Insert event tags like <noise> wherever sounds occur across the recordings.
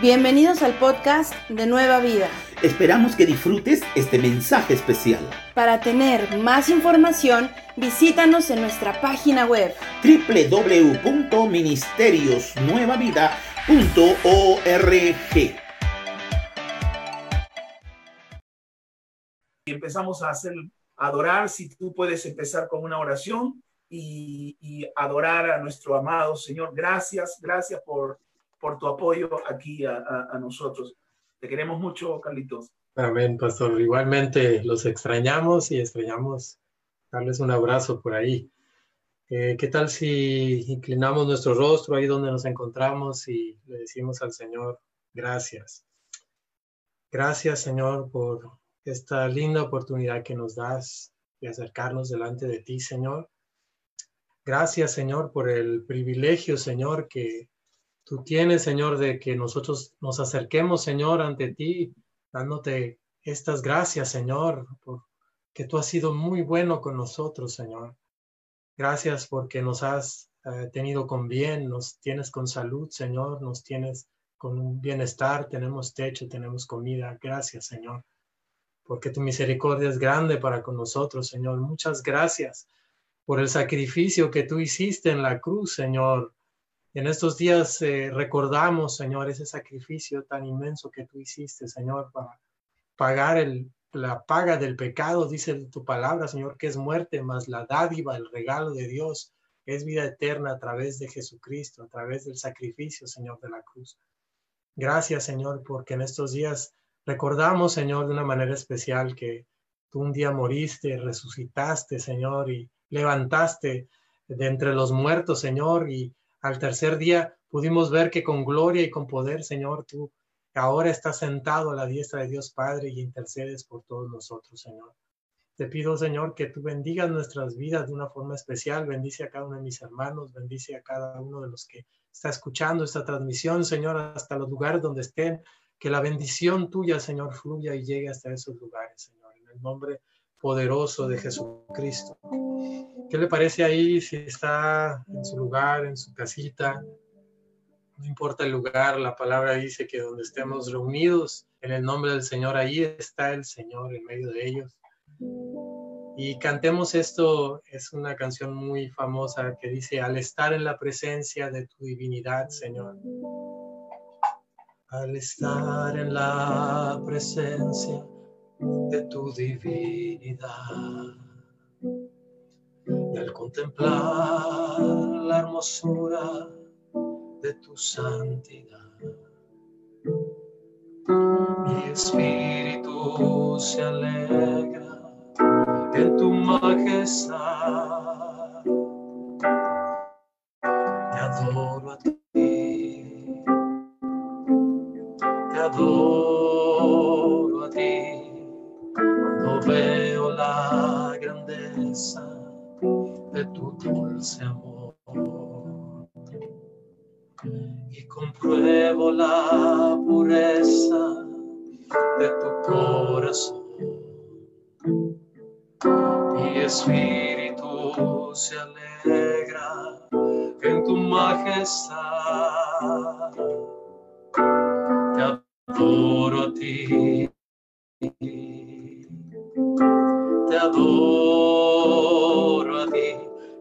Bienvenidos al podcast de Nueva Vida. Esperamos que disfrutes este mensaje especial. Para tener más información, visítanos en nuestra página web www.ministeriosnuevavida.org. Empezamos a hacer adorar, si tú puedes empezar con una oración y, y adorar a nuestro amado Señor. Gracias, gracias por por tu apoyo aquí a, nosotros. Te queremos mucho, Carlitos. Amén, pastor. Igualmente los extrañamos y extrañamos darles un abrazo por ahí. Eh, ¿Qué tal si inclinamos nuestro rostro ahí donde nos encontramos y le decimos al Señor, gracias? Gracias, Señor, por esta linda oportunidad que nos das de acercarnos delante de ti, Señor. Gracias, Señor, por el privilegio, Señor, que tú tienes, Señor, de que nosotros nos acerquemos, Señor, ante ti, dándote estas gracias, Señor, porque tú has sido muy bueno con nosotros, Señor. Gracias porque nos has eh, tenido con bien, nos tienes con salud, Señor, nos tienes con un bienestar, tenemos techo, tenemos comida. Gracias, Señor, porque tu misericordia es grande para con nosotros, Señor. Muchas gracias por el sacrificio que tú hiciste en la cruz, Señor, en estos días eh, recordamos, Señor, ese sacrificio tan inmenso que tú hiciste, Señor, para pagar la paga del pecado, dice tu palabra, Señor, que es muerte, más la dádiva, el regalo de Dios, es vida eterna a través de Jesucristo, a través del sacrificio, Señor, de la cruz. Gracias, Señor, porque en estos días recordamos, Señor, de una manera especial que tú un día moriste, resucitaste, Señor, y levantaste de entre los muertos, Señor, y al tercer día pudimos ver que con gloria y con poder, Señor, tú ahora estás sentado a la diestra de Dios Padre y intercedes por todos nosotros, Señor. Te pido, Señor, que tú bendigas nuestras vidas de una forma especial. Bendice a cada uno de mis hermanos, bendice a cada uno de los que está escuchando esta transmisión, Señor, hasta los lugares donde estén. Que la bendición tuya, Señor, fluya y llegue hasta esos lugares, Señor. En el nombre poderoso de Jesucristo. ¿Qué le parece ahí si está en su lugar, en su casita? No importa el lugar, la palabra dice que donde estemos reunidos en el nombre del Señor, ahí está el Señor en medio de ellos. Y cantemos esto, es una canción muy famosa que dice, al estar en la presencia de tu divinidad, Señor. Al estar en la presencia de tu divinidad. Y al contemplar la hermosura de tu santidad, mi espíritu se alegra en tu majestad. Te adoro a ti, veo la grandeza de tu dulce amor y compruebo la pureza de tu corazón. Mi espíritu se alegra en tu majestad. Te adoro a ti te adoro a ti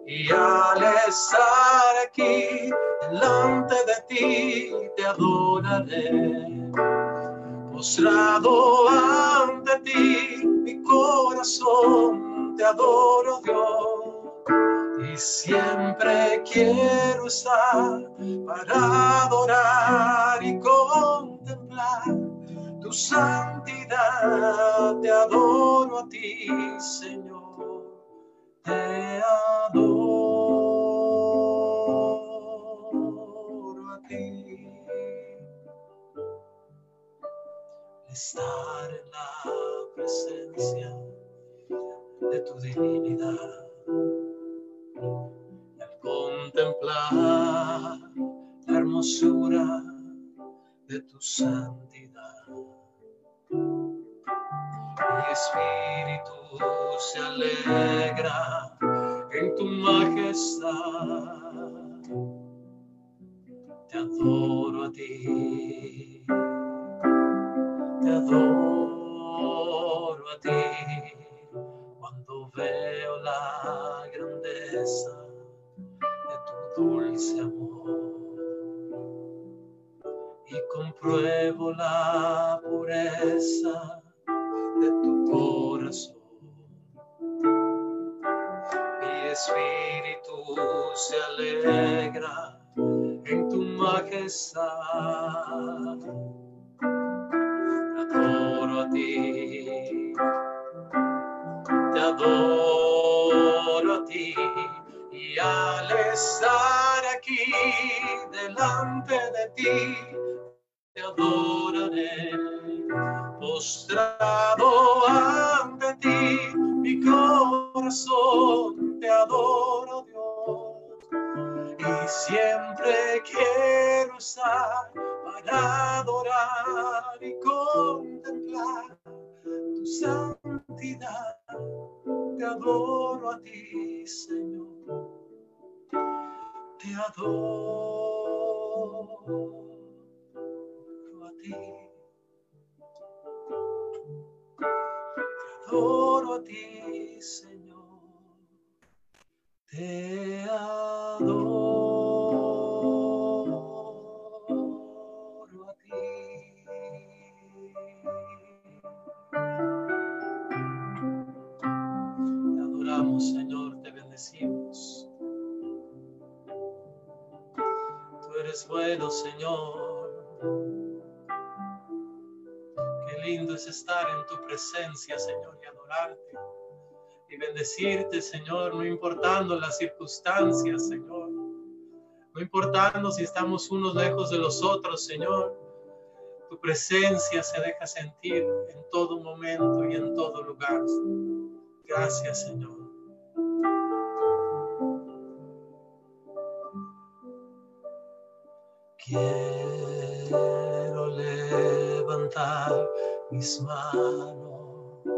y al estar aquí delante de ti te adoraré. Postrado ante ti, mi corazón te adoro Dios. Y siempre quiero estar para adorar y contemplar tu santidad, te adoro a ti, Señor, te adoro a ti. Estar en la presencia de tu divinidad al contemplar la hermosura de tu santidad mi espíritu se alegra en tu majestad. te adoro a ti, te adoro a ti, cuando veo la grandeza de tu dulce amor y compruebo la pureza de tu corazón. Mi espíritu se alegra en tu majestad. Te adoro a ti, te adoro a ti, y al estar aquí delante de ti, te adoraré, postrado ante ti, mi corazón te adoro, Dios y siempre quiero estar para adorar y contemplar tu santidad. Te adoro a ti, Señor. Te adoro a ti. Adoro a ti, Señor. Te adoro a ti. Te adoramos, Señor, te bendecimos. Tú eres bueno, Señor. Qué lindo es estar presencia, Señor, y adorarte y bendecirte, Señor, no importando las circunstancias, Señor. No importando si estamos unos lejos de los otros, Señor. Tu presencia se deja sentir en todo momento y en todo lugar. Gracias, Señor. Quiero levantar mis manos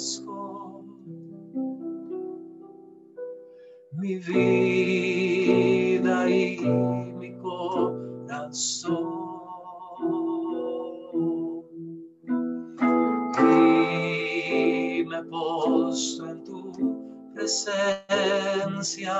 ofrezco mi vida y mi corazón. Y me posto en tu presencia.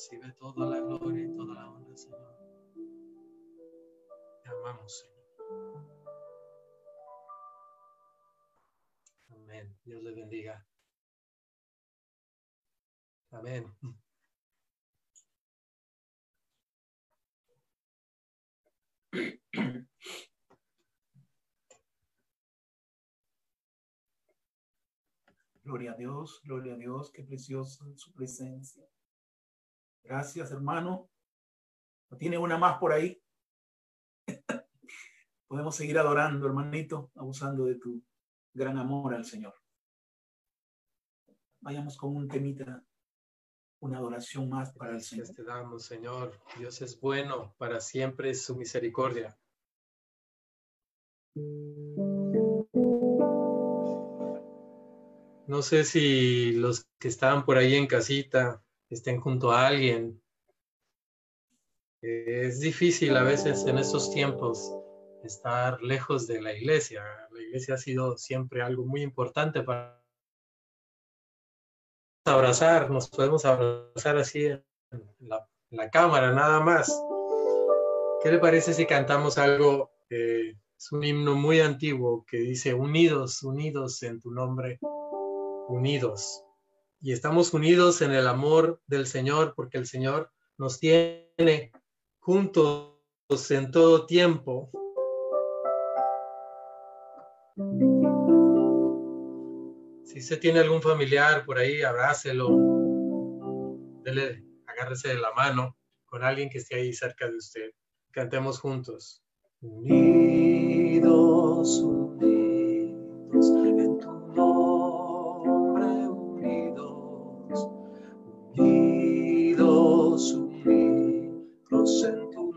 Recibe toda la gloria y toda la honra, Señor. Te amamos, Señor. Amén. Dios le bendiga. Amén. Gloria a Dios, gloria a Dios, qué preciosa su presencia. Gracias, hermano. ¿No tiene una más por ahí? <laughs> Podemos seguir adorando, hermanito, abusando de tu gran amor al Señor. Vayamos con un temita, una adoración más para el Señor. Te damos, Señor. Dios es bueno, para siempre es su misericordia. No sé si los que estaban por ahí en casita estén junto a alguien. Es difícil a veces en estos tiempos estar lejos de la iglesia. La iglesia ha sido siempre algo muy importante para abrazar, nos podemos abrazar así en la, cámara nada más. ¿Qué le parece si cantamos algo? Eh, es un himno muy antiguo que dice, unidos, unidos en tu nombre, unidos. Y estamos unidos en el amor del Señor porque el Señor nos tiene juntos en todo tiempo. Si usted tiene algún familiar por ahí, abrácelo, dele, agárrese de la mano con alguien que esté ahí cerca de usted. Cantemos juntos. Unidos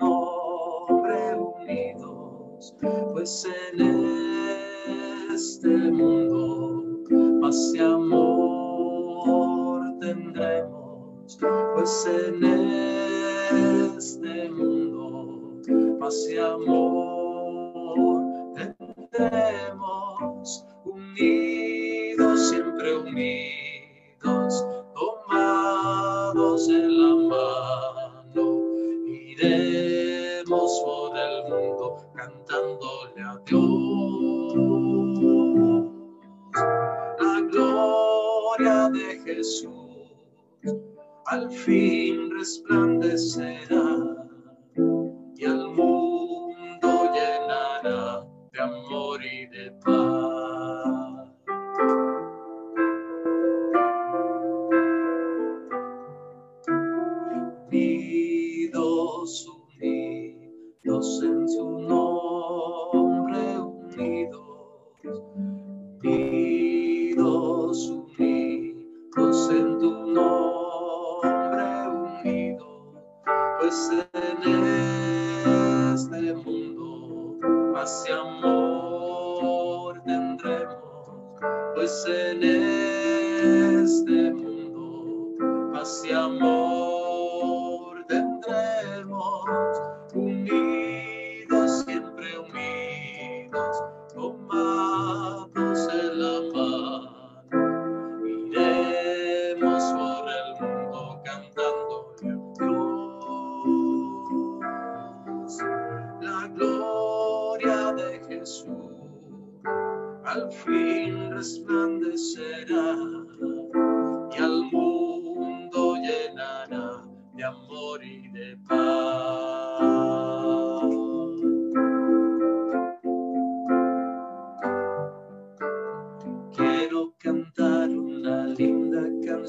nombre, unidos, pues en este mundo paz y amor tendremos, pues en este mundo paz y amor tendremos,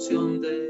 canción de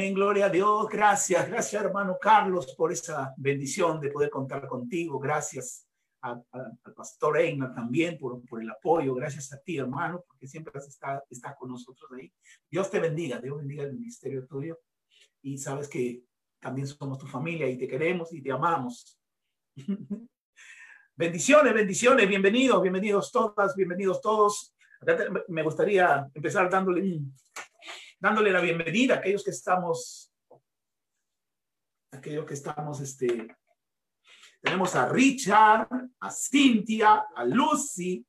Amén, gloria a Dios. Gracias, gracias hermano Carlos por esa bendición de poder contar contigo. Gracias a- a- al pastor Eina también por, por el apoyo. Gracias a ti, hermano, porque siempre has estado, estás con nosotros ahí. Dios te bendiga, Dios bendiga el ministerio tuyo. Y sabes que también somos tu familia y te queremos y te amamos. <laughs> bendiciones, bendiciones, bienvenidos, bienvenidos todas, bienvenidos todos. Me gustaría empezar dándole un, dándole la bienvenida a aquellos que estamos, aquellos que estamos, este, tenemos a Richard, a Cynthia, a Lucy,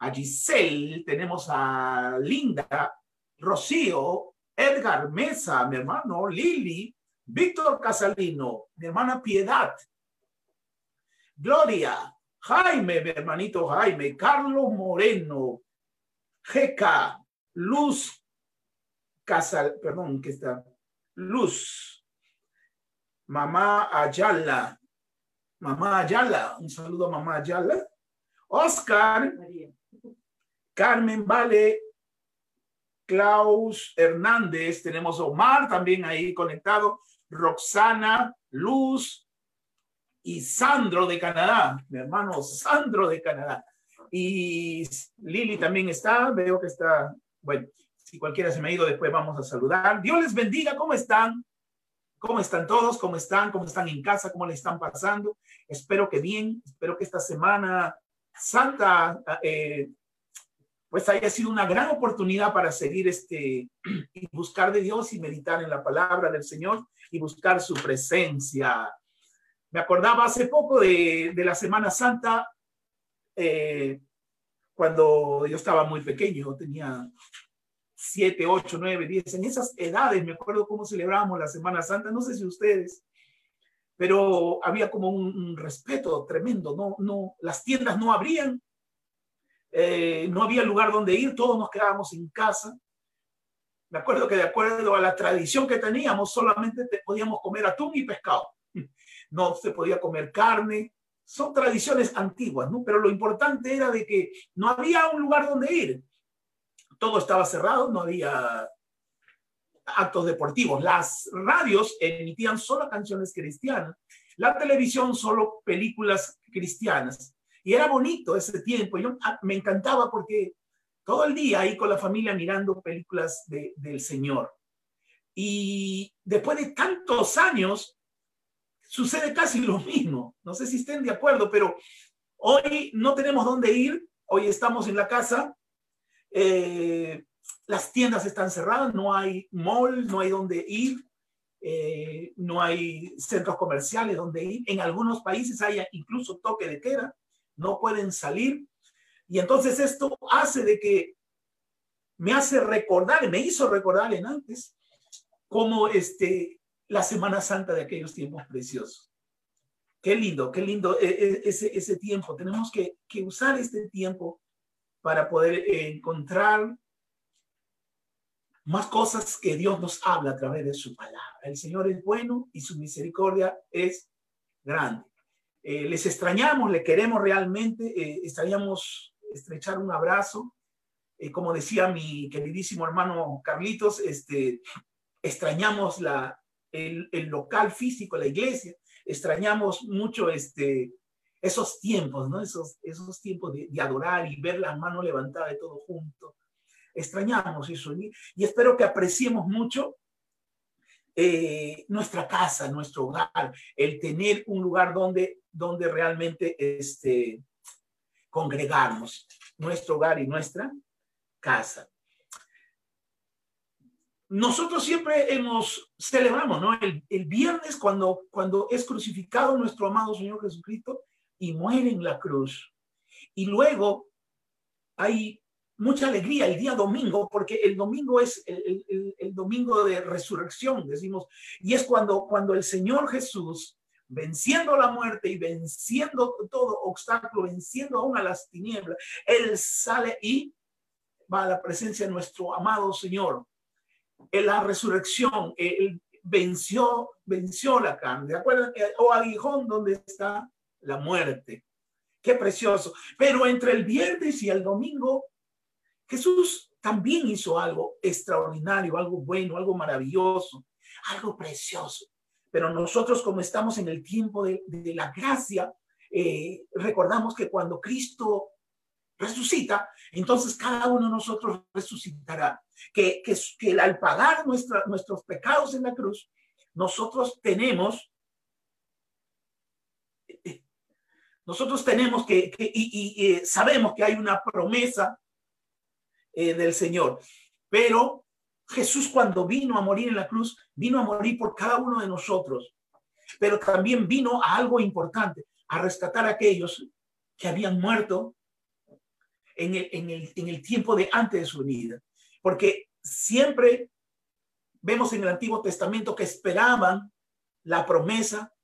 a Giselle, tenemos a Linda, Rocío, Edgar Mesa, mi hermano Lili, Víctor Casalino, mi hermana Piedad, Gloria, Jaime, mi hermanito Jaime, Carlos Moreno, Jeca, Luz Casal, perdón, que está Luz, Mamá Ayala, Mamá Ayala, un saludo a Mamá Ayala, Oscar, Carmen Vale, Klaus Hernández, tenemos a Omar también ahí conectado, Roxana, Luz. Y Sandro de Canadá, mi hermano Sandro de Canadá. Y Lili también está, veo que está, bueno, si cualquiera se me ha ido, después vamos a saludar. Dios les bendiga, ¿cómo están? ¿Cómo están todos? ¿Cómo están? ¿Cómo están en casa? ¿Cómo le están pasando? Espero que bien, espero que esta semana santa eh, pues haya sido una gran oportunidad para seguir este y buscar de Dios y meditar en la palabra del Señor y buscar su presencia. Me acordaba hace poco de, la Semana Santa, eh, cuando yo estaba muy pequeño, tenía siete, ocho, nueve, diez, en esas edades me acuerdo cómo celebrábamos la Semana Santa, no sé si ustedes, pero había como un, un respeto tremendo, no, no, las tiendas no abrían, eh, no había lugar donde ir, todos nos quedábamos en casa. Me acuerdo que de acuerdo a la tradición que teníamos, solamente te, podíamos comer atún y pescado. <laughs> No se podía comer carne. Son tradiciones antiguas, ¿no? Pero lo importante era de que no había un lugar donde ir. Todo estaba cerrado, no había actos deportivos. Las radios emitían solo canciones cristianas. La televisión solo películas cristianas. Y era bonito ese tiempo. Yo ah, me encantaba porque todo el día ahí con la familia mirando películas de, del Señor. Y después de tantos años, sucede casi lo mismo. No sé si estén de acuerdo, pero hoy no tenemos dónde ir. Hoy estamos en la casa. Eh, las tiendas están cerradas, no hay mall, no hay dónde ir. Eh, no hay centros comerciales donde ir. En algunos países hay incluso toque de queda no pueden salir. Y entonces esto hace de que me hace recordar, me hizo recordar en antes, como este, la Semana Santa de aquellos tiempos preciosos. Qué lindo, qué lindo ese, ese tiempo. Tenemos que, que usar este tiempo para poder encontrar más cosas que Dios nos habla a través de su palabra. El Señor es bueno y su misericordia es grande. Eh, les extrañamos, le queremos realmente, eh, extrañamos estrechar un abrazo. Eh, como decía mi queridísimo hermano Carlitos, este, extrañamos la, el, el, local físico, la iglesia, extrañamos mucho este, esos tiempos, ¿no? Esos, esos tiempos de, de adorar y ver la mano levantada de todo junto. Extrañamos eso y, y espero que apreciemos mucho eh, nuestra casa, nuestro hogar, el tener un lugar donde, donde realmente este, congregarnos, nuestro hogar y nuestra casa. Nosotros siempre hemos, celebramos, ¿no? El, el viernes cuando, cuando es crucificado nuestro amado Señor Jesucristo y muere en la cruz. Y luego hay mucha alegría el día domingo, porque el domingo es el, el- domingo de resurrección, decimos, y es cuando, cuando el Señor Jesús, venciendo la muerte y venciendo todo obstáculo, venciendo aún a las tinieblas, Él sale y va a la presencia de nuestro amado Señor. En la resurrección, Él venció, venció la carne. ¿De acuerdo? O aguijón, donde está la muerte. Qué precioso. Pero entre el viernes y el domingo, Jesús también hizo algo extraordinario, algo bueno, algo maravilloso, algo precioso. Pero nosotros, como estamos en el tiempo de, la gracia, eh, recordamos que cuando Cristo resucita, entonces cada uno de nosotros resucitará. Que, que, que al pagar nuestros pecados en la cruz, nosotros tenemos nosotros tenemos que, y, eh, sabemos que hay una promesa eh, del Señor, pero Jesús cuando vino a morir en la cruz, vino a morir por cada uno de nosotros, pero también vino a algo importante, a rescatar a aquellos que habían muerto en el, en el, en el tiempo de antes de su vida, porque siempre vemos en el Antiguo Testamento que esperaban la promesa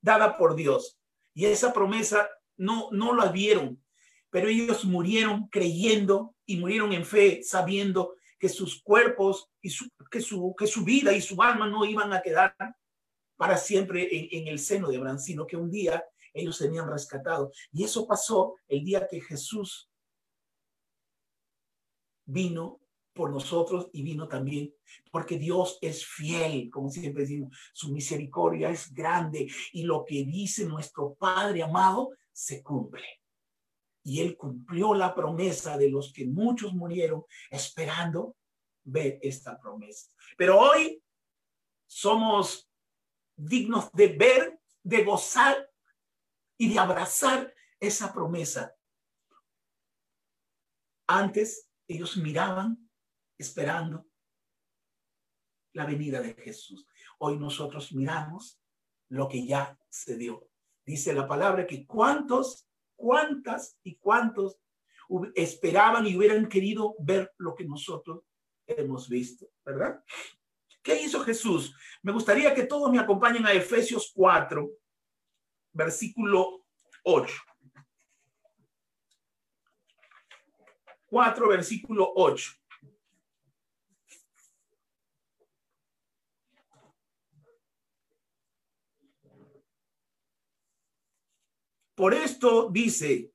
dada por Dios. Y esa promesa no, no la vieron, pero ellos murieron creyendo y murieron en fe, sabiendo que sus cuerpos y su, que, su, que su vida y su alma no iban a quedar para siempre en, el seno de Abraham, sino que un día ellos serían rescatados. Y eso pasó el día que Jesús vino por nosotros y vino también porque Dios es fiel, como siempre decimos, su misericordia es grande y lo que dice nuestro Padre amado se cumple. Y Él cumplió la promesa de los que muchos murieron esperando ver esta promesa. Pero hoy somos dignos de ver, de gozar y de abrazar esa promesa. Antes ellos miraban esperando la venida de Jesús. Hoy nosotros miramos lo que ya se dio. Dice la palabra que cuántos, cuántas y cuántos esperaban y hubieran querido ver lo que nosotros hemos visto, ¿verdad? ¿Qué hizo Jesús? Me gustaría que todos me acompañen a Efesios 4, versículo 8. 4, versículo 8. Por esto dice,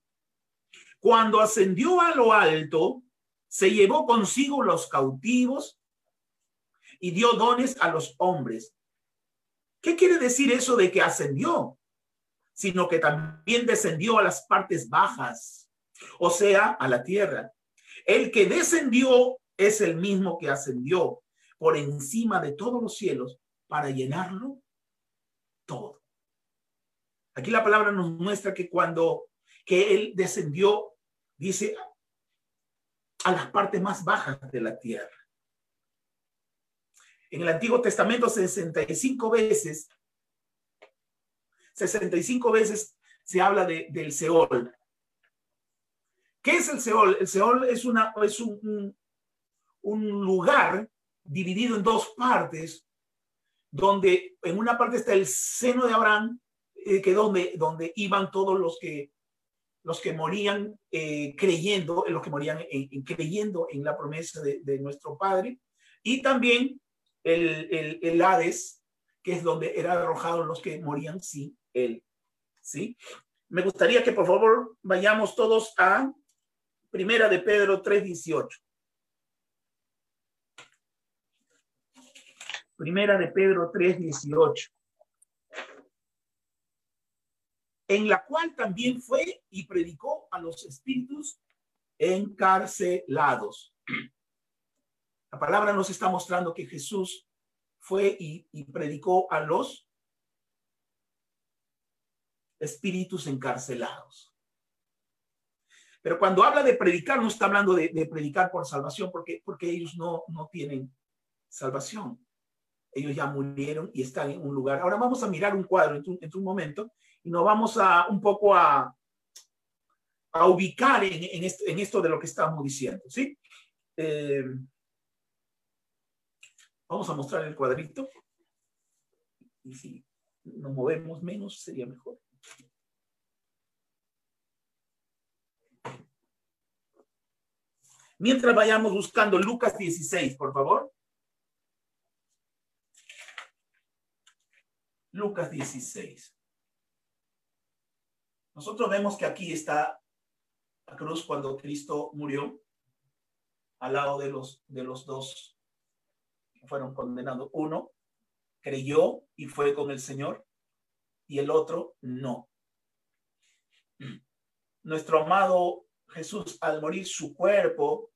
cuando ascendió a lo alto, se llevó consigo los cautivos y dio dones a los hombres. ¿Qué quiere decir eso de que ascendió? Sino que también descendió a las partes bajas, o sea, a la tierra. El que descendió es el mismo que ascendió por encima de todos los cielos para llenarlo todo. Aquí la palabra nos muestra que cuando que él descendió, dice, a las partes más bajas de la tierra. En el Antiguo Testamento, 65 veces, 65 veces se habla de, del Seol. ¿Qué es el Seol? El Seol es, una, es un, un, un lugar dividido en dos partes, donde en una parte está el seno de Abraham, eh, que donde, donde iban todos los que, los que morían eh, creyendo, los que morían en, en, creyendo en la promesa de, de, nuestro Padre, y también el, el, el Hades, que es donde eran arrojados los que morían sin él. ¿Sí? Me gustaría que por favor vayamos todos a Primera de Pedro 3:18. Primera de Pedro 3:18 en la cual también fue y predicó a los espíritus encarcelados. La palabra nos está mostrando que Jesús fue y, predicó a los espíritus encarcelados. Pero cuando habla de predicar, no está hablando de, de predicar por salvación, porque, porque ellos no, no tienen salvación. Ellos ya murieron y están en un lugar. Ahora vamos a mirar un cuadro en un, en un momento y nos vamos a un poco a, a ubicar en, en, esto, en, esto, de lo que estamos diciendo. ¿sí? Eh, vamos a mostrar el cuadrito. Y si nos movemos menos, sería mejor. Mientras vayamos buscando Lucas 16, por favor. Lucas 16. Nosotros vemos que aquí está la cruz cuando Cristo murió al lado de los, de los dos que fueron condenados. Uno creyó y fue con el Señor y el otro no. Nuestro amado Jesús, al morir su cuerpo,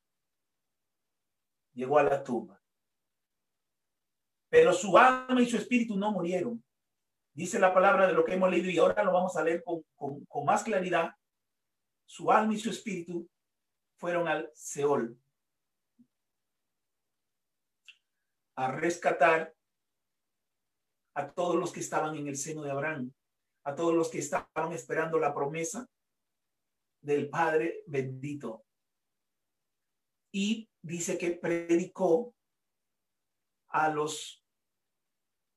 llegó a la tumba. Pero su alma y su espíritu no murieron. Dice la palabra de lo que hemos leído y ahora lo vamos a leer con, con, con más claridad. Su alma y su espíritu fueron al Seol a rescatar a todos los que estaban en el seno de Abraham, a todos los que estaban esperando la promesa del Padre bendito. Y dice que predicó a los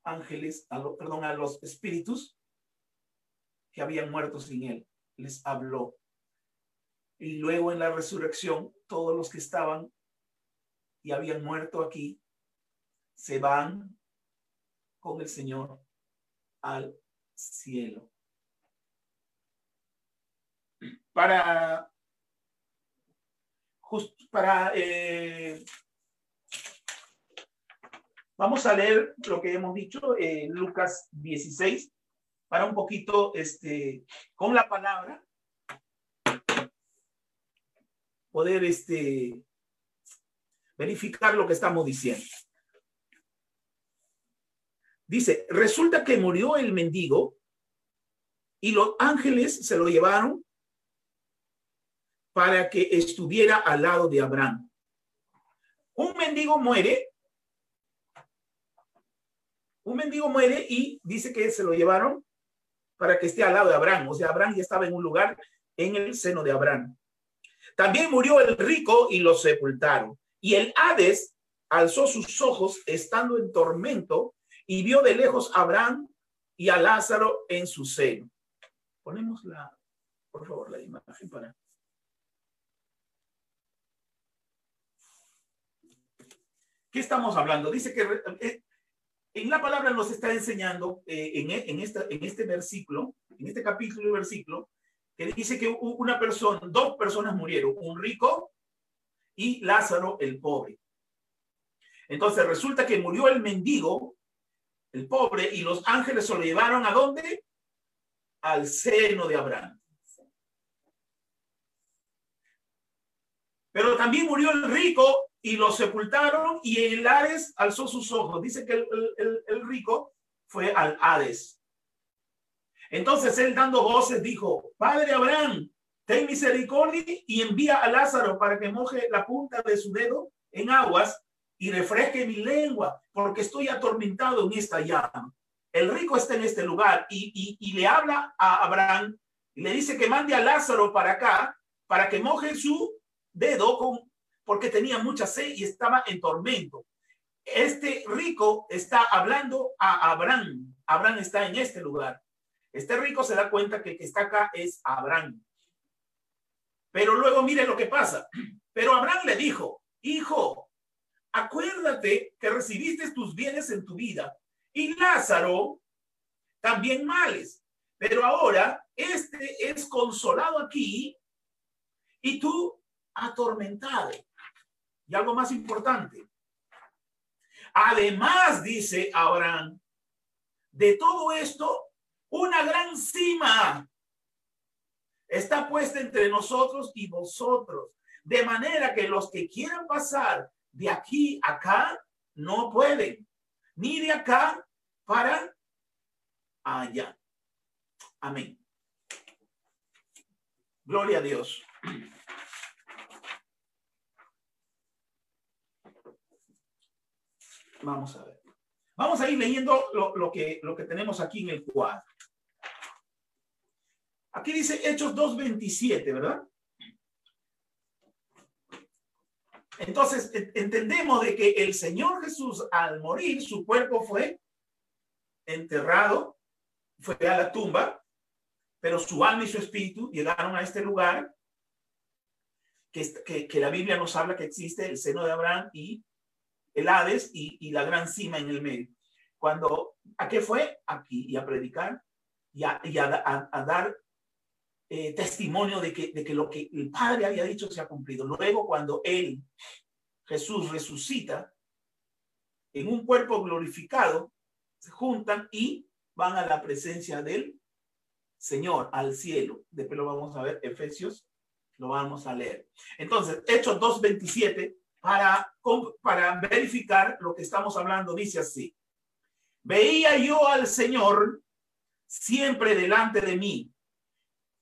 ángeles, a lo, perdón, a los espíritus que habían muerto sin él. Les habló. Y luego en la resurrección, todos los que estaban y habían muerto aquí se van con el Señor al cielo. Para, just, para eh, vamos a leer lo que hemos dicho en eh, Lucas 16 para un poquito este con la palabra poder este verificar lo que estamos diciendo. Dice, resulta que murió el mendigo y los ángeles se lo llevaron para que estuviera al lado de Abraham. Un mendigo muere, un mendigo muere y dice que se lo llevaron para que esté al lado de Abraham. O sea, Abraham ya estaba en un lugar en el seno de Abraham. También murió el rico y lo sepultaron. Y el Hades alzó sus ojos estando en tormento y vio de lejos a Abraham y a Lázaro en su seno. Ponemos la, por favor, la imagen para. ¿Qué estamos hablando? Dice que eh, en la palabra nos está enseñando eh, esta, en este versículo, en este capítulo y versículo, que dice que una persona, dos personas murieron, un rico y Lázaro el pobre. Entonces resulta que murió el mendigo el pobre, y los ángeles se lo llevaron a dónde? Al seno de Abraham. Pero también murió el rico y lo sepultaron y el Hades alzó sus ojos. Dice que el, el, rico fue al Hades. Entonces él dando voces dijo, Padre Abraham, ten misericordia y envía a Lázaro para que moje la punta de su dedo en aguas y refresque mi lengua, porque estoy atormentado en esta llama. El rico está en este lugar y, y, y le habla a Abraham y le dice que mande a Lázaro para acá, para que moje su dedo, con, porque tenía mucha sed y estaba en tormento. Este rico está hablando a Abraham. Abraham está en este lugar. Este rico se da cuenta que el que está acá es Abraham. Pero luego mire lo que pasa. <clears throat> Pero Abraham le dijo, hijo, acuérdate que recibiste tus bienes en tu vida y Lázaro también males. Pero ahora este es consolado aquí y tú atormentado. Y algo más importante. Además, dice Abraham, de todo esto, una gran cima está puesta entre nosotros y vosotros, de manera que los que quieran pasar de aquí a acá no pueden, ni de acá para allá. Amén. Gloria a Dios. Vamos a ver. Vamos a ir leyendo lo, que, lo que tenemos aquí en el cuadro. Aquí dice Hechos 2.27, ¿verdad? Entonces, entendemos de que el Señor Jesús, al morir, su cuerpo fue enterrado, fue a la tumba, pero su alma y su espíritu llegaron a este lugar que la Biblia nos habla que existe el seno de Abraham y el Hades y, la gran cima en el medio. Cuando, ¿a qué fue? Aquí, y a predicar y a dar eh, testimonio de que, de que lo que el Padre había dicho se ha cumplido. Luego, cuando Él, Jesús, resucita en un cuerpo glorificado, se juntan y van a la presencia del Señor, al cielo. Después lo vamos a ver, Efesios, lo vamos a leer. Entonces, Hechos 2.27, para, para verificar lo que estamos hablando, dice así. Veía yo al Señor siempre delante de mí,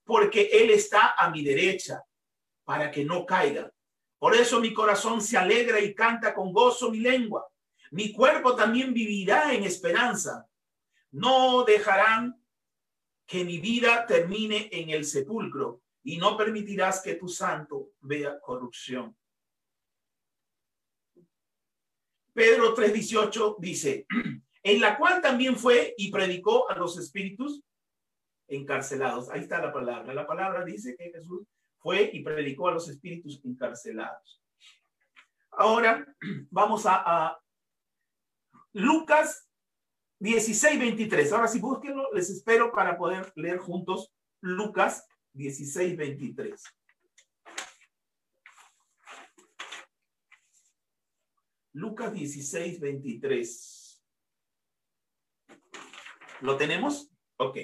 porque Él está a mi derecha, para que no caiga. Por eso mi corazón se alegra y canta con gozo mi lengua. Mi cuerpo también vivirá en esperanza. No dejarán que mi vida termine en el sepulcro y no permitirás que tu santo vea corrupción. Pedro 3:18 dice, <clears throat> en la cual también fue y predicó a los espíritus encarcelados. Ahí está la palabra. La palabra dice que Jesús fue y predicó a los espíritus encarcelados. Ahora <clears throat> vamos a, Lucas 16, 23. Ahora sí, búsquenlo, les espero para poder leer juntos Lucas 16, 23. Lucas 16, 23. ¿Lo tenemos? Ok.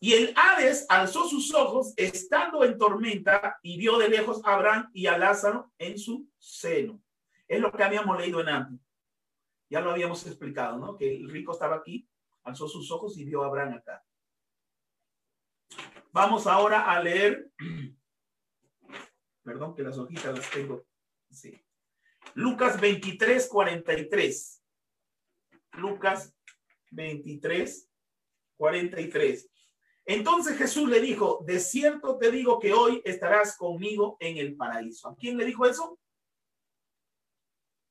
Y el Hades alzó sus ojos estando en tormenta y vio de lejos a Abraham y a Lázaro en su seno. Es lo que habíamos leído en antes. Ya lo habíamos explicado, ¿no? Que el rico estaba aquí, alzó sus ojos y vio a Abraham acá. Vamos ahora a leer. <clears throat> Perdón que las hojitas las tengo. Sí. Lucas 23, 43. Lucas 23, 43. Entonces Jesús le dijo, de cierto te digo que hoy estarás conmigo en el paraíso. ¿A quién le dijo eso?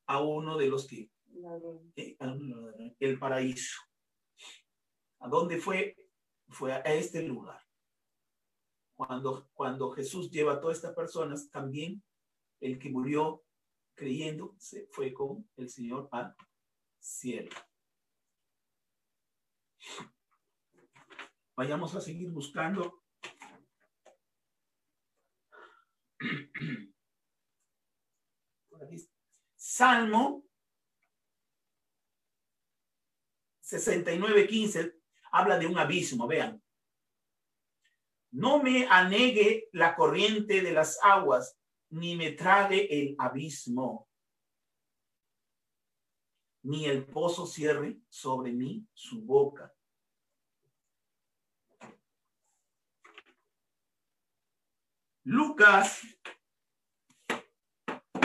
A uno de los que... El paraíso. ¿A dónde fue? Fue a este lugar. Cuando, cuando Jesús lleva a todas estas personas, también el que murió creyendo se fue con el Señor al cielo. Vayamos a seguir buscando. Por aquí. Salmo 69:15 habla de un abismo, vean. No me anegue la corriente de las aguas, ni me trague el abismo, ni el pozo cierre sobre mí su boca. Lucas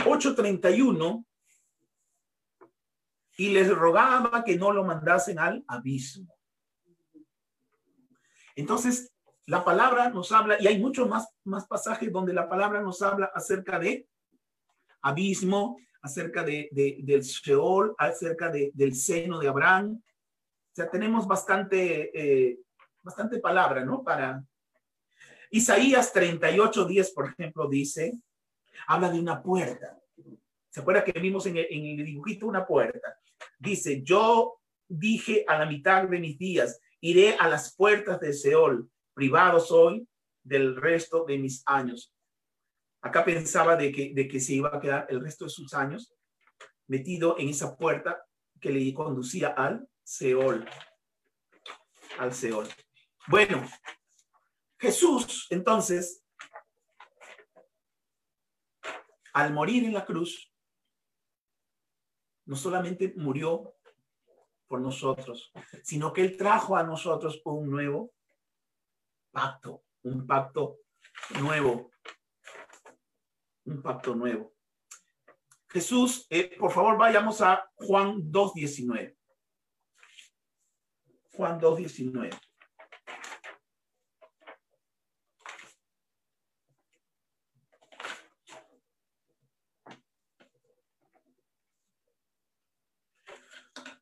8:31 y les rogaba que no lo mandasen al abismo. Entonces, la palabra nos habla, y hay muchos más, más pasajes donde la palabra nos habla acerca de abismo, acerca de, de- del Sheol, acerca de- del seno de Abraham. O sea, tenemos bastante, eh, bastante palabra, ¿no? Para Isaías 38, 10, por ejemplo, dice, habla de una puerta. ¿Se acuerda que vimos en el, en el dibujito una puerta? Dice, yo dije a la mitad de mis días, iré a las puertas de Seol, privado soy del resto de mis años. Acá pensaba de que, de que se iba a quedar el resto de sus años metido en esa puerta que le conducía al Seol. Al Seol. Bueno, Jesús, entonces, al morir en la cruz, no solamente murió por nosotros, sino que Él trajo a nosotros un nuevo pacto, un pacto nuevo, un pacto nuevo. Jesús, eh, por favor, vayamos a Juan 2.19. Juan 2.19.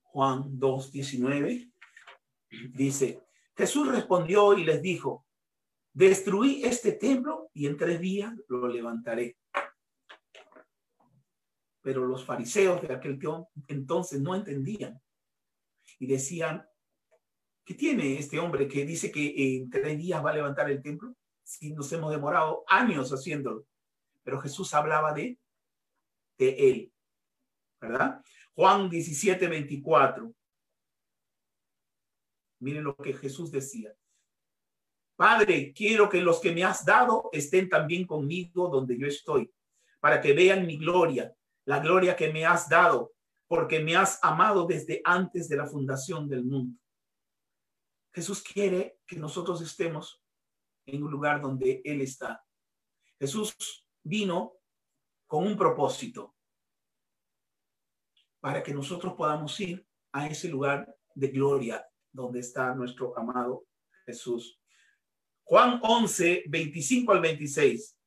Juan 2.19 dice, Jesús respondió y les dijo, destruí este templo y en tres días lo levantaré. Pero los fariseos de aquel entonces no entendían y decían, ¿qué tiene este hombre que dice que en tres días va a levantar el templo? Si nos hemos demorado años haciéndolo. Pero Jesús hablaba de, de él, ¿verdad? Juan 17, 24. Miren lo que Jesús decía. Padre, quiero que los que me has dado estén también conmigo donde yo estoy, para que vean mi gloria, la gloria que me has dado, porque me has amado desde antes de la fundación del mundo. Jesús quiere que nosotros estemos en un lugar donde Él está. Jesús vino con un propósito para que nosotros podamos ir a ese lugar de gloria donde está nuestro amado Jesús. Juan 11, 25 al 26.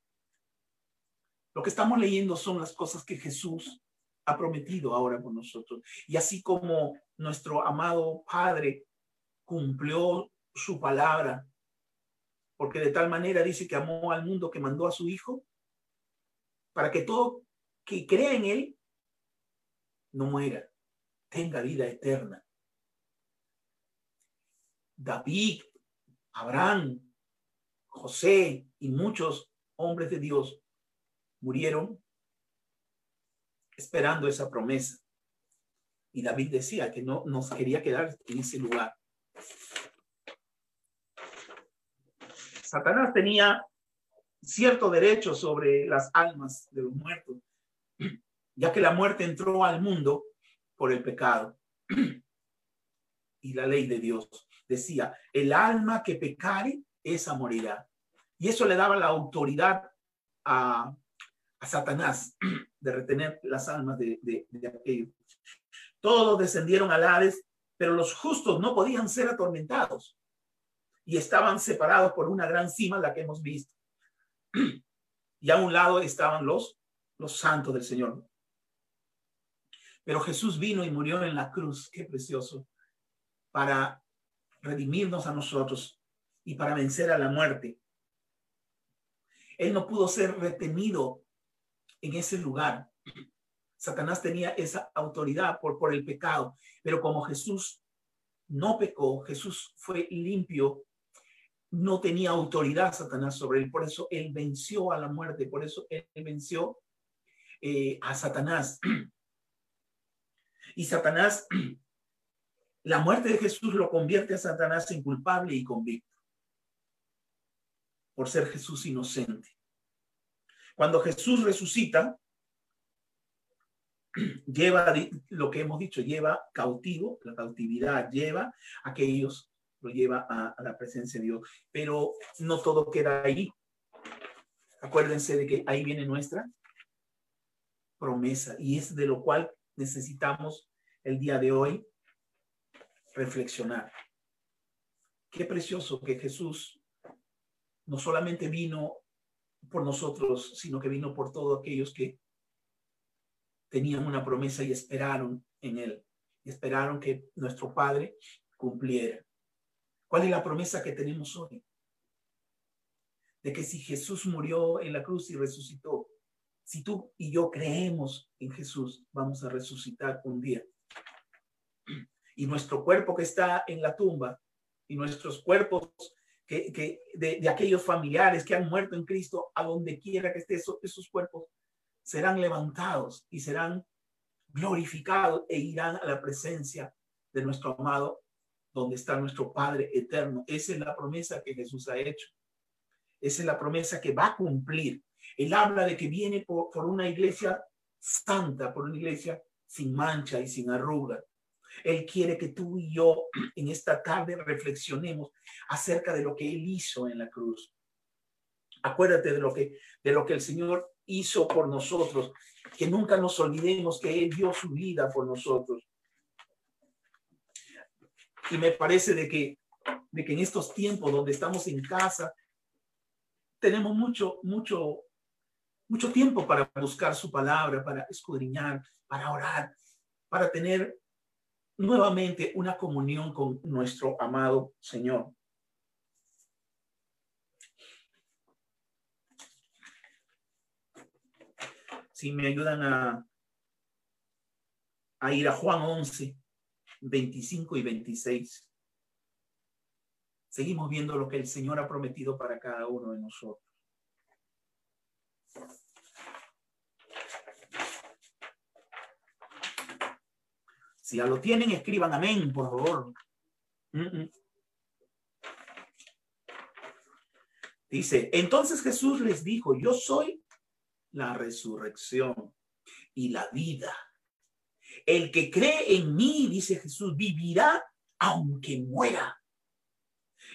Lo que estamos leyendo son las cosas que Jesús ha prometido ahora con nosotros. Y así como nuestro amado Padre cumplió su palabra, porque de tal manera dice que amó al mundo que mandó a su Hijo, para que todo que crea en Él no muera, tenga vida eterna. David, Abraham, José y muchos hombres de Dios murieron esperando esa promesa. Y David decía que no nos quería quedar en ese lugar. Satanás tenía cierto derecho sobre las almas de los muertos, ya que la muerte entró al mundo por el pecado. Y la ley de Dios decía, el alma que pecare, esa morirá. Y eso le daba la autoridad a, Satanás <clears throat> de retener las almas de, de, de aquellos. Todos descendieron al Hades, pero los justos no podían ser atormentados y estaban separados por una gran cima, la que hemos visto. <clears throat> Y a un lado estaban los, los santos del Señor. Pero Jesús vino y murió en la cruz, qué precioso, para redimirnos a nosotros y para vencer a la muerte. Él no pudo ser retenido en ese lugar. Satanás tenía esa autoridad por, por el pecado, pero como Jesús no pecó, Jesús fue limpio, no tenía autoridad Satanás sobre él, por eso él venció a la muerte, por eso él venció eh, a Satanás. Y Satanás, <clears throat> la muerte de Jesús lo convierte a Satanás en culpable y convicto por ser Jesús inocente. Cuando Jesús resucita, <clears throat> lleva lo que hemos dicho, lleva cautivo, la cautividad lleva a aquellos, lo lleva a, a la presencia de Dios. Pero no todo queda ahí. Acuérdense de que ahí viene nuestra promesa y es de lo cual necesitamos el día de hoy reflexionar. Qué precioso que Jesús no solamente vino por nosotros, sino que vino por todos aquellos que tenían una promesa y esperaron en Él, y esperaron que nuestro Padre cumpliera. ¿Cuál es la promesa que tenemos hoy? De que si Jesús murió en la cruz y resucitó, si tú y yo creemos en Jesús, vamos a resucitar un día. Y nuestro cuerpo que está en la tumba y nuestros cuerpos que, de, aquellos familiares que han muerto en Cristo, a donde quiera que esté, esos, cuerpos serán levantados y serán glorificados e irán a la presencia de nuestro amado, donde está nuestro Padre eterno. Esa es la promesa que Jesús ha hecho. Esa es la promesa que va a cumplir. Él habla de que viene por, una iglesia santa, por una iglesia sin mancha y sin arruga. Él quiere que tú y yo en esta tarde reflexionemos acerca de lo que Él hizo en la cruz. Acuérdate de lo que, de lo que el Señor hizo por nosotros, que nunca nos olvidemos que Él dio su vida por nosotros. Y me parece de que, de que en estos tiempos donde estamos en casa, tenemos mucho, mucho, mucho tiempo para buscar su palabra, para escudriñar, para orar, para tener nuevamente una comunión con nuestro amado Señor. Si me ayudan a, ir a Juan 11, 25 y 26. Seguimos viendo lo que el Señor ha prometido para cada uno de nosotros. Si ya lo tienen, escriban amén, por favor. Dice, entonces Jesús les dijo, yo soy la resurrección y la vida. El que cree en mí, dice Jesús, vivirá aunque muera.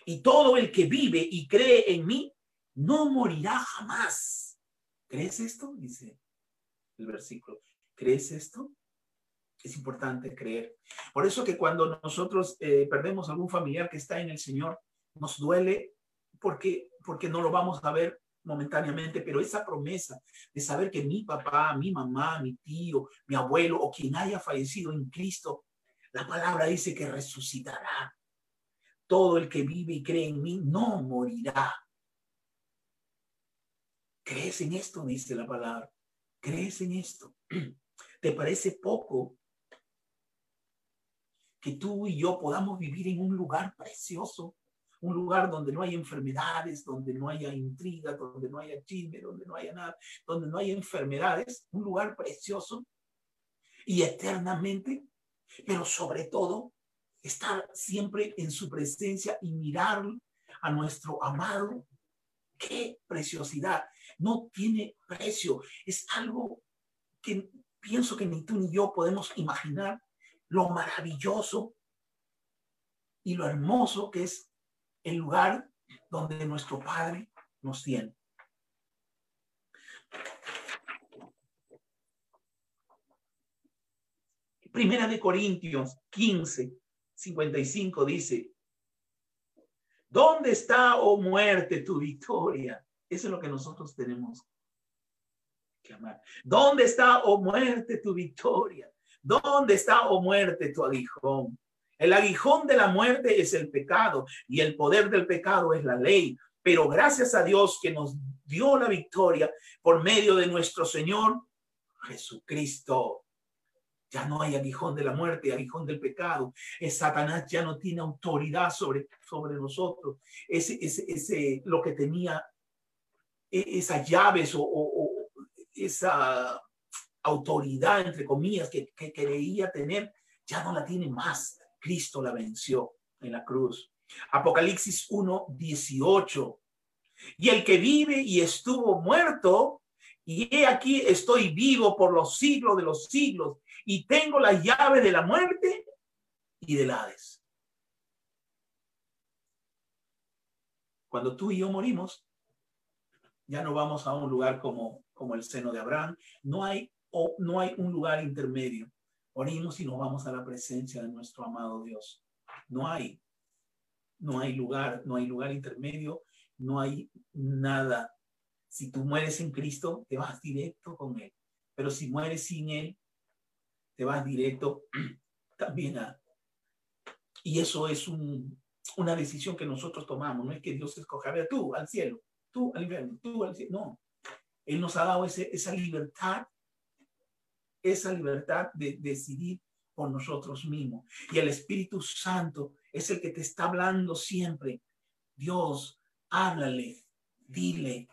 Y todo el que vive y cree en mí, no morirá jamás. ¿Crees esto? Dice el versículo. ¿Crees esto? Es importante creer. Por eso que cuando nosotros eh, perdemos algún familiar que está en el Señor, nos duele porque, porque no lo vamos a ver momentáneamente, pero esa promesa de saber que mi papá, mi mamá, mi tío, mi abuelo o quien haya fallecido en Cristo, la palabra dice que resucitará. Todo el que vive y cree en mí no morirá. ¿Crees en esto? Dice la palabra. ¿Crees en esto? <clears throat> ¿Te parece poco que tú y yo podamos vivir en un lugar precioso? Un lugar donde no hay enfermedades, donde no haya intriga, donde no haya chisme, donde no haya nada, donde no haya enfermedades. Un lugar precioso y eternamente, pero sobre todo estar siempre en su presencia y mirar a nuestro amado. Qué preciosidad. No tiene precio. Es algo que pienso que ni tú ni yo podemos imaginar lo maravilloso y lo hermoso que es el lugar donde nuestro Padre nos tiene. Primera de Corintios 15, 55 dice, ¿dónde está, oh muerte, tu victoria? Eso es lo que nosotros tenemos que amar. ¿Dónde está, oh muerte, tu victoria? ¿Dónde está, oh muerte, tu aguijón? El aguijón de la muerte es el pecado y el poder del pecado es la ley. Pero gracias a Dios que nos dio la victoria por medio de nuestro Señor Jesucristo. Ya no hay aguijón de la muerte, aguijón del pecado. Es Satanás ya no tiene autoridad sobre, sobre nosotros. Ese, ese, lo que tenía e, esas llaves o, o, esa autoridad, entre comillas, que, que creía tener, ya no la tiene más. Cristo la venció en la cruz. Apocalipsis 1, 18. Y el que vive y estuvo muerto, y he aquí estoy vivo por los siglos de los siglos, y tengo la llave de la muerte y del Hades. Cuando tú y yo morimos, ya no vamos a un lugar como, como el seno de Abraham. No hay, o, no hay un lugar intermedio. Morimos y nos vamos a la presencia de nuestro amado Dios. No hay, no hay lugar, no hay lugar intermedio, no hay nada. Si tú mueres en Cristo, te vas directo con Él. Pero si mueres sin Él, te vas directo <clears throat> también a... Y eso es un, una decisión que nosotros tomamos, no es que Dios escoja, a tú al cielo, tú al infierno, tú al cielo, no. Él nos ha dado esa libertad, esa libertad de decidir por nosotros mismos. Y el Espíritu Santo es el que te está hablando siempre. Dios, háblale, dile,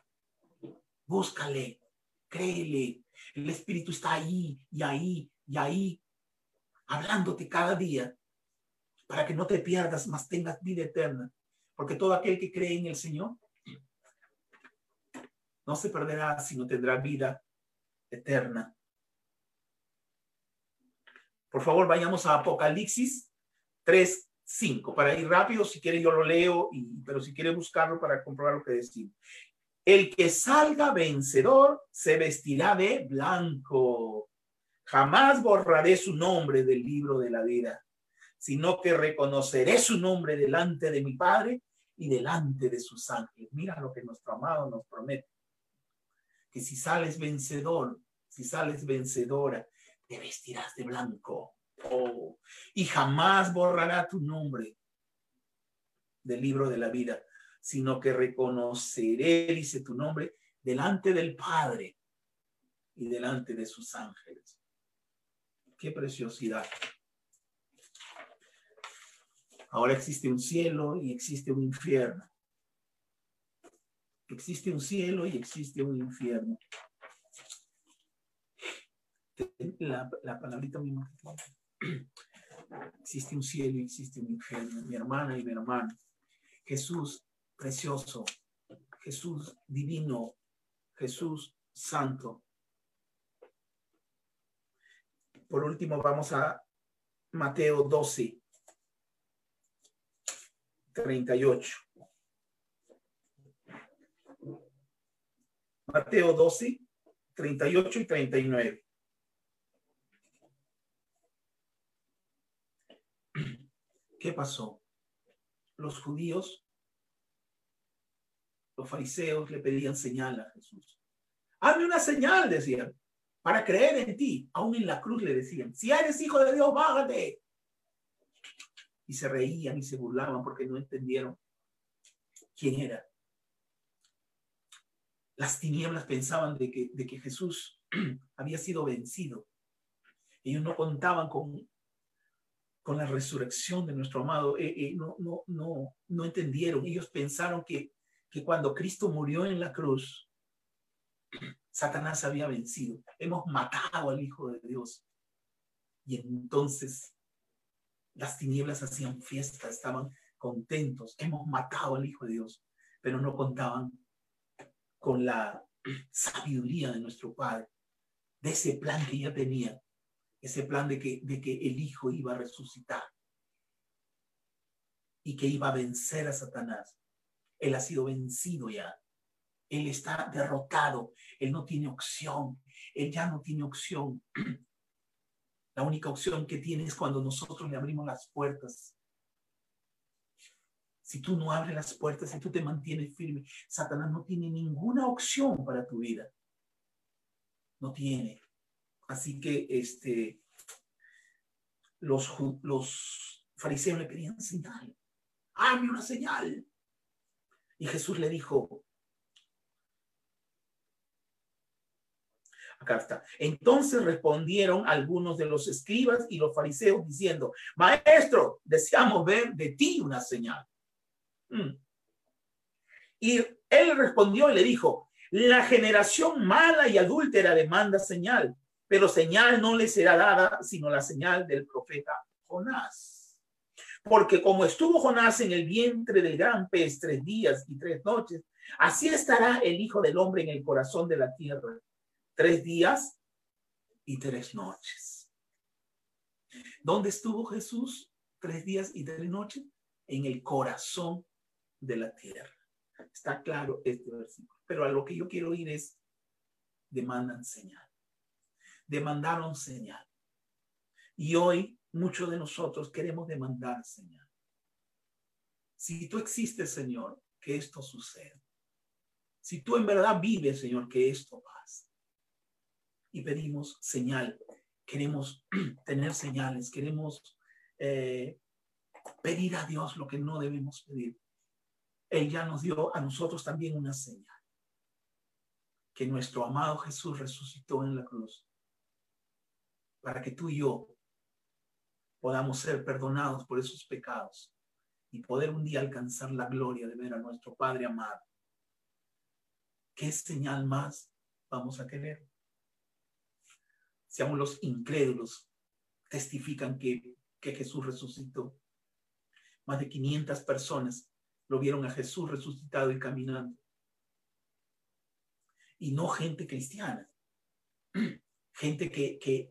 búscale, créele. El Espíritu está ahí y ahí y ahí hablándote cada día para que no te pierdas, mas tengas vida eterna. Porque todo aquel que cree en el Señor no se perderá, sino tendrá vida eterna. Por favor, vayamos a Apocalipsis 3, 5. Para ir rápido, si quiere yo lo leo, y, pero si quiere buscarlo para comprobar lo que decimos. El que salga vencedor se vestirá de blanco. Jamás borraré su nombre del libro de la vida, sino que reconoceré su nombre delante de mi Padre y delante de sus ángeles. Mira lo que nuestro amado nos promete. Que si sales vencedor, si sales vencedora, te vestirás de blanco. Oh, y jamás borrará tu nombre del libro de la vida, sino que reconoceré, dice tu nombre, delante del Padre y delante de sus ángeles. Qué preciosidad. Ahora existe un cielo y existe un infierno. Existe un cielo y existe un infierno. La, la palabrita misma. Existe un cielo y existe un infierno. Mi hermana y mi hermano. Jesús precioso. Jesús divino. Jesús santo. Por último, vamos a Mateo 12. 38. Mateo 12, 38 y 39. ¿Qué pasó? Los judíos, los fariseos le pedían señal a Jesús. Hazme una señal, decían, para creer en ti. Aún en la cruz le decían, si eres hijo de Dios, bájate y se reían y se burlaban porque no entendieron quién era. Las tinieblas pensaban de que, de que Jesús <clears throat> había sido vencido. Ellos no contaban con, con la resurrección de nuestro amado. Eh, eh, no, no, no, no entendieron. Ellos pensaron que, que cuando Cristo murió en la cruz, Satanás había vencido. Hemos matado al Hijo de Dios. Y entonces las tinieblas hacían fiesta, estaban contentos. Hemos matado al Hijo de Dios, pero no contaban con la sabiduría de nuestro Padre, de ese plan que ya tenía, ese plan de que, el Hijo iba a resucitar y que iba a vencer a Satanás. Él ha sido vencido ya. Él está derrotado. Él no tiene opción. Él ya no tiene opción. <clears throat> La única opción que tiene es cuando nosotros le abrimos las puertas. Si tú no abres las puertas, si tú te mantienes firme, Satanás no tiene ninguna opción para tu vida. No tiene. Así que este, los, los fariseos le pedían señal. Hazme una señal. Y Jesús le dijo, Acá está. Entonces respondieron algunos de los escribas y los fariseos diciendo, maestro, deseamos ver de ti una señal. Mm. Y él respondió y le dijo, la generación mala y adúltera demanda señal, pero señal no le será dada sino la señal del profeta Jonás. Porque como estuvo Jonás en el vientre del gran pez tres días y tres noches, así estará el Hijo del Hombre en el corazón de la tierra tres días y tres noches. ¿Dónde estuvo Jesús tres días y tres noches? En el corazón de la tierra. Está claro este versículo. Pero a lo que yo quiero ir es, demandan señal. Demandaron señal. Y hoy muchos de nosotros queremos demandar señal. Si tú existes, Señor, que esto suceda. Si tú en verdad vives, Señor, que esto pase y pedimos señal. Queremos <clears throat> tener señales, queremos eh, pedir a Dios lo que no debemos pedir. Él ya nos dio a nosotros también una señal. Que nuestro amado Jesús resucitó en la cruz para que tú y yo podamos ser perdonados por esos pecados y poder un día alcanzar la gloria de ver a nuestro Padre amado. ¿Qué señal más vamos a querer? seamos los incrédulos, testifican que, Jesús resucitó. Más de 500 personas lo vieron a Jesús resucitado y caminando. Y no gente cristiana, gente que,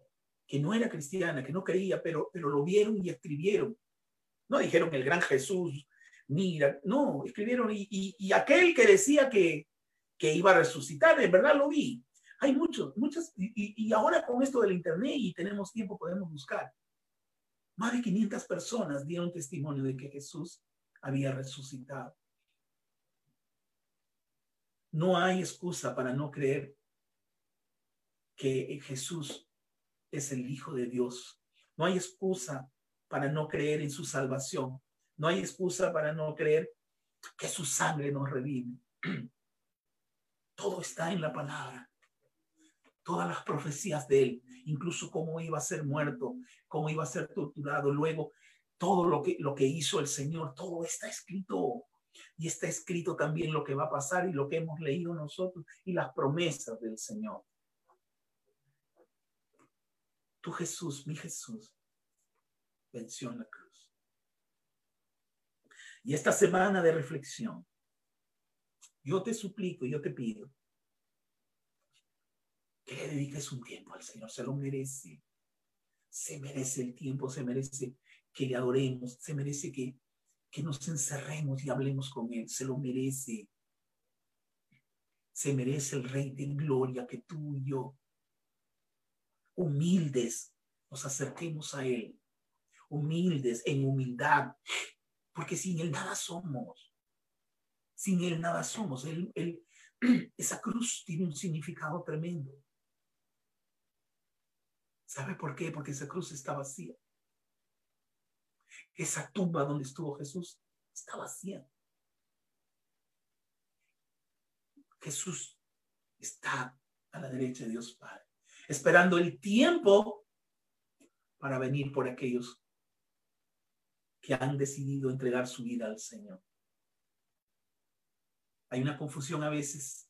que no era cristiana, que no creía, pero, pero lo vieron y escribieron. No dijeron el gran Jesús, mira, no, escribieron y, y, aquel que decía que, que iba a resucitar, en verdad lo vi. Hay muchos, muchas, y, y ahora con esto del Internet y tenemos tiempo, podemos buscar. Más de 500 personas dieron testimonio de que Jesús había resucitado. No hay excusa para no creer que Jesús es el Hijo de Dios. No hay excusa para no creer en su salvación. No hay excusa para no creer que su sangre nos revive. <clears throat> Todo está en la palabra. Todas las profecías de él, incluso cómo iba a ser muerto, cómo iba a ser torturado, luego todo lo que, lo que hizo el Señor, todo está escrito. Y está escrito también lo que va a pasar y lo que hemos leído nosotros y las promesas del Señor. Tu Jesús, mi Jesús, venció en la cruz. Y esta semana de reflexión, yo te suplico, yo te pido que le dediques un tiempo al Señor, se lo merece. Se merece el tiempo, se merece que le adoremos, se merece que, que nos encerremos y hablemos con Él, se lo merece. Se merece el Rey de Gloria que tú y yo humildes, nos acerquemos a Él, humildes, en humildad, porque sin Él nada somos. Sin Él nada somos. Él, <clears throat> esa cruz tiene un significado tremendo. ¿Sabe por qué? Porque esa cruz está vacía. Esa tumba donde estuvo Jesús está vacía. Jesús está a la derecha de Dios Padre esperando el tiempo para venir por aquellos que han decidido entregar su vida al Señor. Hay una confusión a veces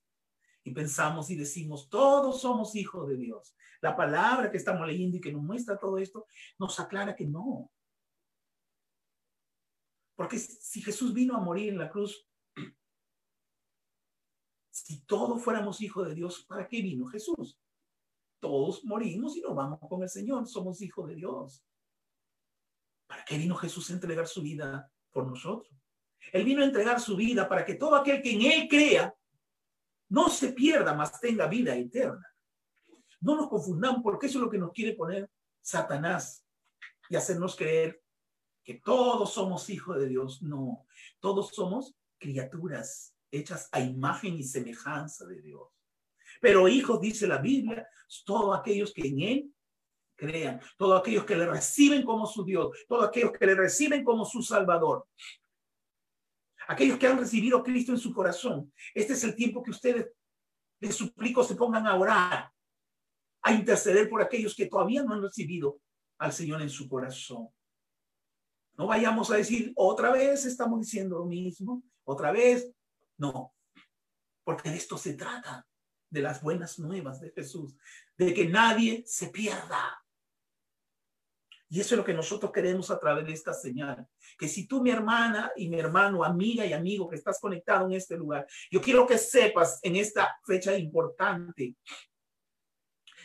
y pensamos y decimos, todos somos hijos de Dios. La palabra que estamos leyendo y que nos muestra todo esto nos aclara que no. Porque si Jesús vino a morir en la cruz, <clears throat> si todos fuéramos hijos de Dios, ¿para qué vino Jesús? Todos morimos y nos vamos con el Señor. Somos hijos de Dios. ¿Para qué vino Jesús a entregar su vida por nosotros? Él vino a entregar su vida para que todo aquel que en Él crea no se pierda, mas tenga vida eterna. No nos confundamos porque eso es lo que nos quiere poner Satanás y hacernos creer que todos somos hijos de Dios. No, todos somos criaturas hechas a imagen y semejanza de Dios. Pero hijos, dice la Biblia, todos aquellos que en Él crean, todos aquellos que le reciben como su Dios, todos aquellos que le reciben como su Salvador. Aquellos que han recibido a Cristo en su corazón. Este es el tiempo que ustedes, les suplico, se pongan a orar, a interceder por aquellos que todavía no han recibido al Señor en su corazón. No vayamos a decir, otra vez estamos diciendo lo mismo, otra vez. No, porque de esto se trata de las buenas nuevas de Jesús, de que nadie se pierda. Y eso es lo que nosotros queremos a través de esta señal. Que si tú, mi hermana y mi hermano, amiga y amigo que estás conectado en este lugar, yo quiero que sepas en esta fecha importante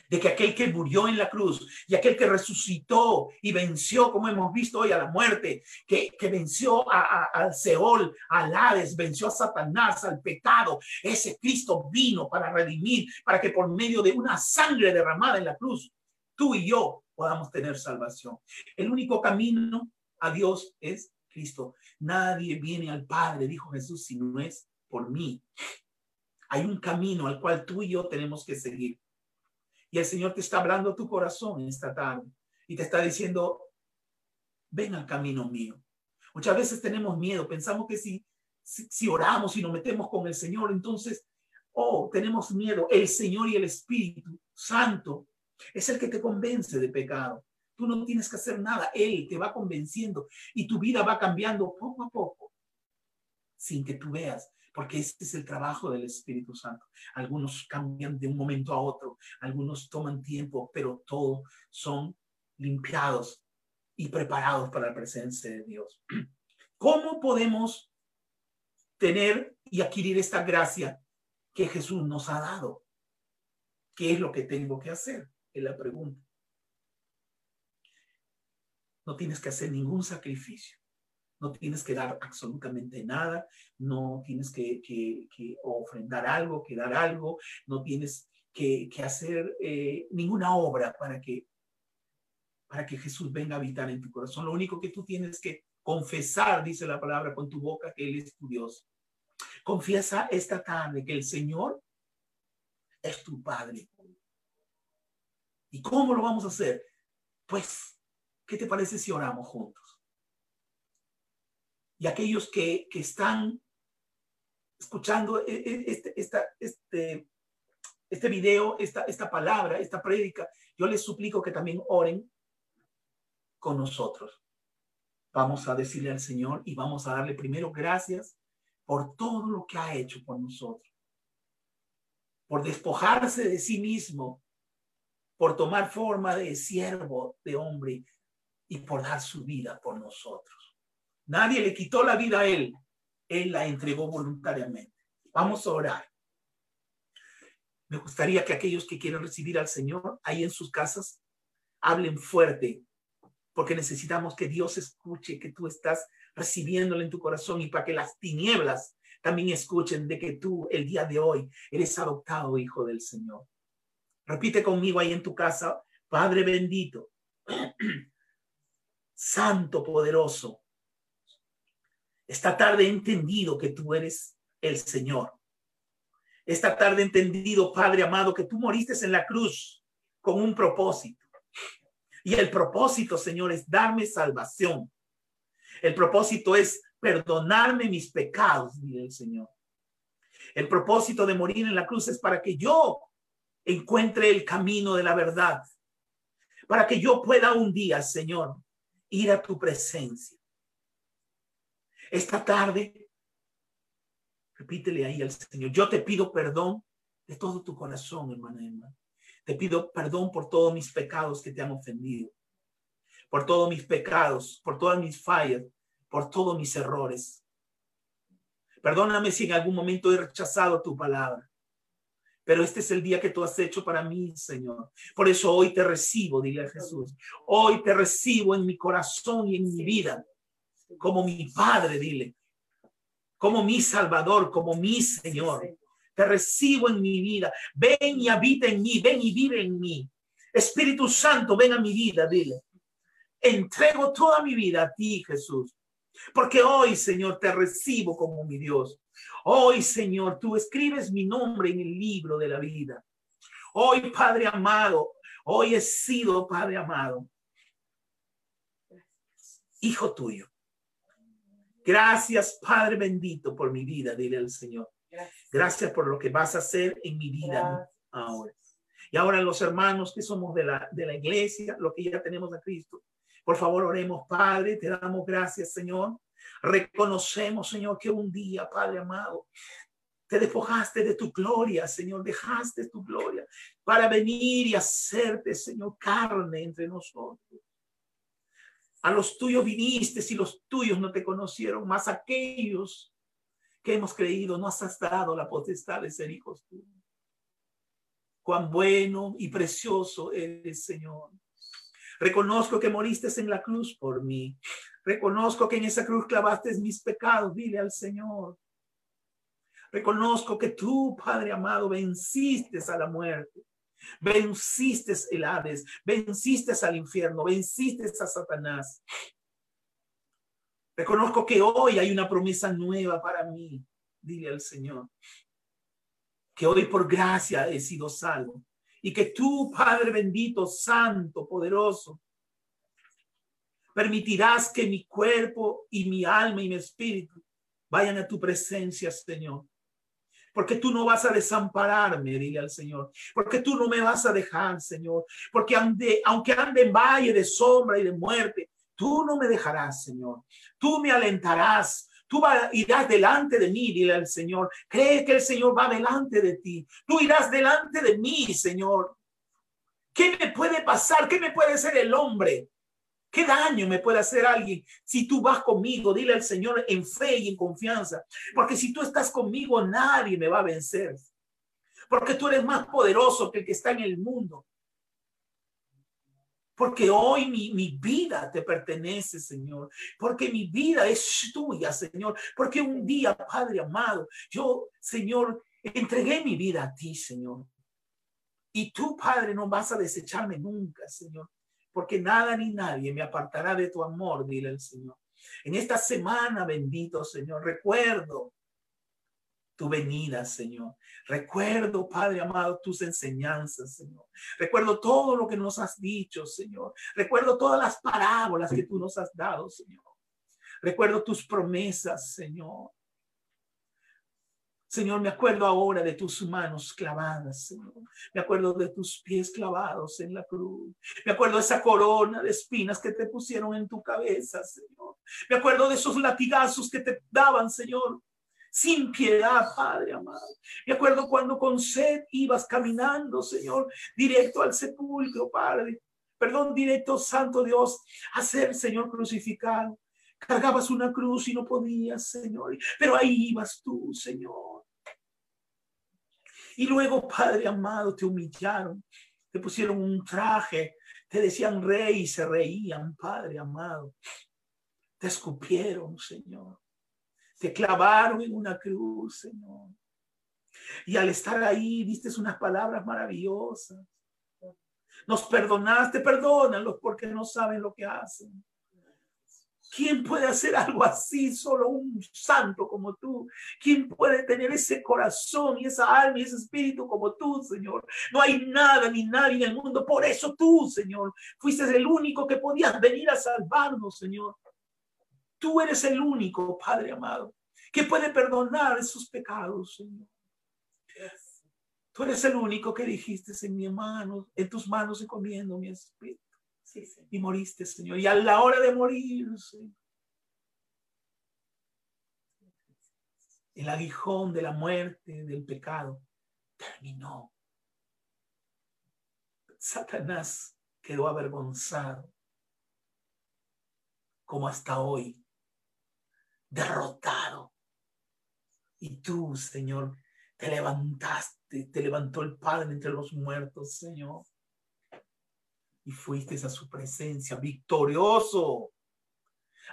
de que aquel que murió en la cruz y aquel que resucitó y venció, como hemos visto hoy, a la muerte, que, que venció a, al Seol, al Hades, venció a Satanás, al pecado, ese Cristo vino para redimir, para que por medio de una sangre derramada en la cruz, tú y yo podamos tener salvación. El único camino a Dios es Cristo. Nadie viene al Padre, dijo Jesús, si no es por mí. Hay un camino al cual tú y yo tenemos que seguir. Y el Señor te está hablando tu corazón esta tarde y te está diciendo, ven al camino mío. Muchas veces tenemos miedo, pensamos que si, si, oramos y nos metemos con el Señor, entonces, oh, tenemos miedo. El Señor y el Espíritu Santo es el que te convence de pecado. Tú no tienes que hacer nada, Él te va convenciendo y tu vida va cambiando poco a poco sin que tú veas porque ese es el trabajo del Espíritu Santo. Algunos cambian de un momento a otro, algunos toman tiempo, pero todos son limpiados y preparados para la presencia de Dios. <clears throat> ¿Cómo podemos tener y adquirir esta gracia que Jesús nos ha dado? ¿Qué es lo que tengo que hacer? Es la pregunta. No tienes que hacer ningún sacrificio. No tienes que dar absolutamente nada, no tienes que, que, ofrendar algo, que dar algo, no tienes que, que hacer eh, ninguna obra para que, para que Jesús venga a habitar en tu corazón. Lo único que tú tienes que confesar, dice la palabra, con tu boca que Él es tu Dios. Confiesa esta tarde que el Señor es tu Padre. ¿Y cómo lo vamos a hacer? Pues, ¿qué te parece si oramos juntos? Y aquellos que, que están escuchando e, e, este, este, este video, esta, esta palabra, esta prédica, yo les suplico que también oren con nosotros. Vamos a decirle al Señor y vamos a darle primero gracias por todo lo que ha hecho por nosotros, por despojarse de sí mismo, por tomar forma de siervo, de hombre y por dar su vida por nosotros. Nadie le quitó la vida a él, él la entregó voluntariamente. Vamos a orar. Me gustaría que aquellos que quieren recibir al Señor ahí en sus casas hablen fuerte, porque necesitamos que Dios escuche que tú estás recibiéndolo en tu corazón y para que las tinieblas también escuchen de que tú el día de hoy eres adoptado hijo del Señor. Repite conmigo ahí en tu casa, Padre bendito, <clears throat> Santo poderoso. Esta tarde he entendido que tú eres el Señor. Esta tarde he entendido, Padre amado, que tú moriste en la cruz con un propósito. Y el propósito, Señor, es darme salvación. El propósito es perdonarme mis pecados, dice el Señor. El propósito de morir en la cruz es para que yo encuentre el camino de la verdad, para que yo pueda un día, Señor, ir a tu presencia. Esta tarde, repítele ahí al Señor, yo te pido perdón de todo tu corazón, hermana Emma. Te pido perdón por todos mis pecados que te han ofendido por todos mis pecados, por todas mis fallas, por todos mis errores. Perdóname si en algún momento he rechazado tu palabra. Pero este es el día que tú has hecho para mí, Señor. Por eso hoy te recibo, dile a Jesús. Hoy te recibo en mi corazón y en mi vida. Como mi Padre, dile. Como mi Salvador, como mi Señor. Te recibo en mi vida. Ven y habita en mí. Ven y vive en mí. Espíritu Santo, ven a mi vida, dile entrego toda mi vida a ti, Jesús. Porque hoy, Señor, te recibo como mi Dios. Hoy, Señor, tú escribes mi nombre en el libro de la vida. Hoy, Padre amado, hoy he sido, Padre amado, hijo tuyo. Gracias, Padre bendito, por mi vida, dile al Señor. Gracias por lo que vas a hacer en mi vida ahora. Y ahora los hermanos que somos de la, de la iglesia, lo que ya tenemos a Cristo, por favor, oremos, Padre, te damos gracias, Señor. Reconocemos, Señor, que un día, Padre amado, te despojaste de tu gloria, Señor, dejaste tu gloria para venir y hacerte, Señor, carne entre nosotros. A los tuyos viniste y los tuyos no te conocieron, más aquellos que hemos creído no has dado la potestad de ser hijos tuyos. Cuán bueno y precioso eres, Señor. Reconozco que moriste en la cruz por mí. Reconozco que en esa cruz clavaste mis pecados. Dile al Señor. Reconozco que tú, Padre amado, venciste a la muerte. Venciste el Hades, venciste al infierno, venciste a Satanás. Reconozco que hoy hay una promesa nueva para mí. Dile al Señor que hoy por gracia he sido salvo y que tú, Padre bendito, santo, poderoso, permitirás que mi cuerpo y mi alma y mi espíritu vayan a tu presencia, Señor. Porque tú no vas a desampararme, dile al Señor. Porque tú no me vas a dejar, Señor. Porque aunque ande en valle de sombra y de muerte, tú no me dejarás, Señor. Tú me alentarás. Tú irás delante de mí, dile al Señor. Cree que el Señor va delante de ti. Tú irás delante de mí, Señor. ¿Qué me puede pasar? ¿Qué me puede hacer el hombre? ¿Qué daño me puede hacer alguien si tú vas conmigo? Dile al Señor en fe y en confianza. Porque si tú estás conmigo, nadie me va a vencer. Porque tú eres más poderoso que el que está en el mundo. Porque hoy mi, vida te pertenece, Señor. Porque mi vida es tuya, Señor. Porque un día, Padre amado, yo, Señor, entregué mi vida a ti, Señor. Y tú, Padre, no vas a desecharme nunca, Señor. Porque nada ni nadie me apartará de tu amor, dile el Señor. En esta semana, bendito Señor, recuerdo tu venida, Señor. Recuerdo, Padre amado, tus enseñanzas, Señor. Recuerdo todo lo que nos has dicho, Señor. Recuerdo todas las parábolas que tú nos has dado, Señor. Recuerdo tus promesas, Señor. Señor, me acuerdo ahora de tus manos clavadas, Señor. Me acuerdo de tus pies clavados en la cruz. Me acuerdo de esa corona de espinas que te pusieron en tu cabeza, Señor. Me acuerdo de esos latigazos que te daban, Señor, sin piedad, Padre amado. Me acuerdo cuando con sed ibas caminando, Señor, directo al sepulcro, Padre. Perdón, directo, Santo Dios, a ser, Señor, crucificado. Cargabas una cruz y no podías, Señor, pero ahí ibas tú, Señor. Y luego, Padre amado, te humillaron, te pusieron un traje, te decían rey y se reían, Padre amado. Te escupieron, Señor. Te clavaron en una cruz, Señor. Y al estar ahí, diste unas palabras maravillosas. Nos perdonaste, perdónalos porque no saben lo que hacen. ¿Quién puede hacer algo así? Solo un santo como tú. ¿Quién puede tener ese corazón y esa alma y ese espíritu como tú, Señor? No hay nada ni nadie en el mundo. Por eso tú, Señor, fuiste el único que podías venir a salvarnos, Señor. Tú eres el único, Padre amado, que puede perdonar esos pecados, Señor. Tú eres el único que dijiste en mi mano, en tus manos encomiendo mi espíritu. Y moriste, Señor. Y a la hora de morir, el aguijón de la muerte, del pecado, terminó. Satanás quedó avergonzado, como hasta hoy, derrotado. Y tú, Señor, te levantaste, te levantó el Padre entre los muertos, Señor y fuiste a su presencia victorioso,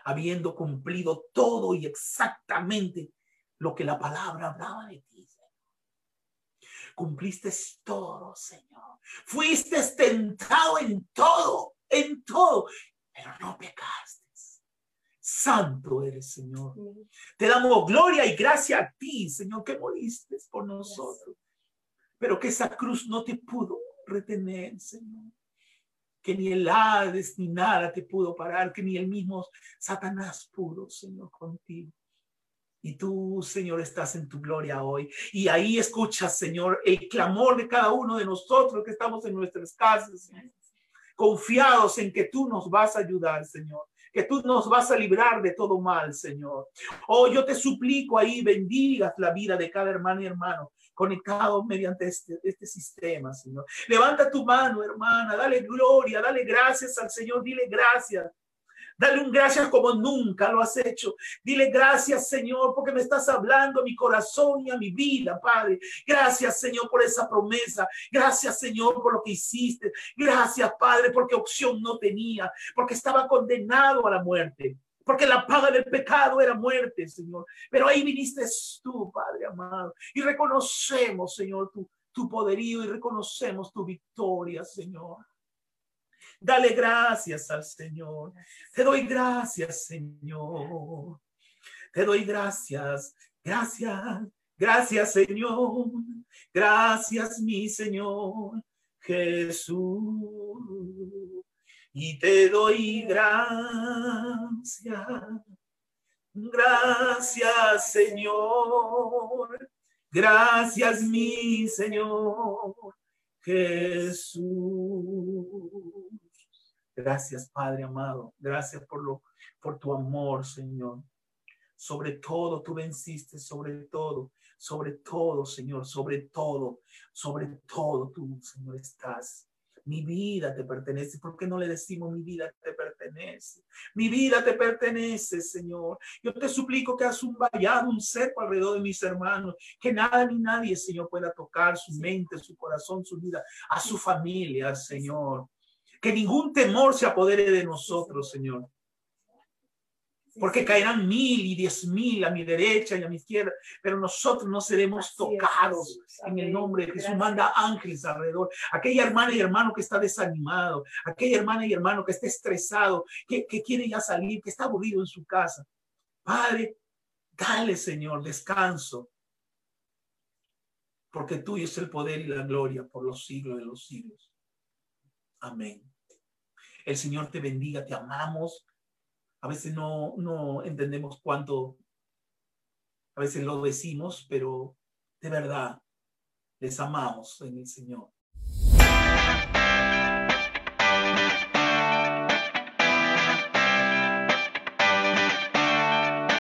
habiendo cumplido todo y exactamente lo que la palabra hablaba de ti. Señor. Cumpliste todo, Señor. Fuiste tentado en todo, en todo, pero no pecaste. Santo eres, Señor. Te damos gloria y gracia a ti, Señor, que moriste por nosotros. Pero que esa cruz no te pudo retener, Señor que ni el Hades ni nada te pudo parar, que ni el mismo Satanás pudo, Señor, contigo. Y tú, Señor, estás en tu gloria hoy. Y ahí escuchas, Señor, el clamor de cada uno de nosotros que estamos en nuestras casas, confiados en que tú nos vas a ayudar, Señor que tú nos vas a librar de todo mal, Señor. Oh, yo te suplico ahí, bendigas la vida de cada hermano y hermano conectado mediante este, este sistema, Señor. Levanta tu mano, hermana, dale gloria, dale gracias al Señor, dile gracias. Dale un gracias como nunca lo has hecho. Dile gracias, Señor, porque me estás hablando a mi corazón y a mi vida, Padre. Gracias, Señor, por esa promesa. Gracias, Señor, por lo que hiciste. Gracias, Padre, porque opción no tenía, porque estaba condenado a la muerte porque la paga del pecado era muerte, Señor. Pero ahí viniste tú, Padre amado, y reconocemos, Señor, tu, tu poderío y reconocemos tu victoria, Señor. Dale gracias al Señor. Te doy gracias, Señor. Te doy gracias, gracias, gracias, Señor. Gracias, mi Señor Jesús y te doy gracias. Gracias, Señor. Gracias, mi Señor Jesús. Gracias, Padre amado. Gracias por lo por tu amor, Señor. Sobre todo tú venciste, sobre todo, sobre todo, Señor, sobre todo, sobre todo tú, Señor, estás. Mi vida te pertenece. ¿Por qué no le decimos mi vida te pertenece? Mi vida te pertenece, Señor. Yo te suplico que hagas un vallado, un cerco alrededor de mis hermanos. Que nada ni nadie, Señor, pueda tocar su mente, su corazón, su vida, a su familia, Señor Que ningún temor se apodere de nosotros, Señor. Porque caerán mil y diez mil a mi derecha y a mi izquierda, pero nosotros no seremos tocados en el nombre de Jesús. Manda ángeles alrededor. Aquella hermana y hermano que está desanimado, aquella hermana y hermano que está estresado, que, que quiere ya salir, que está aburrido en su casa. Padre, dale, Señor, descanso. Porque tuyo es el poder y la gloria por los siglos de los siglos. Amén. El Señor te bendiga, te amamos a veces no, no entendemos cuánto, a veces lo decimos, pero de verdad les amamos en el Señor.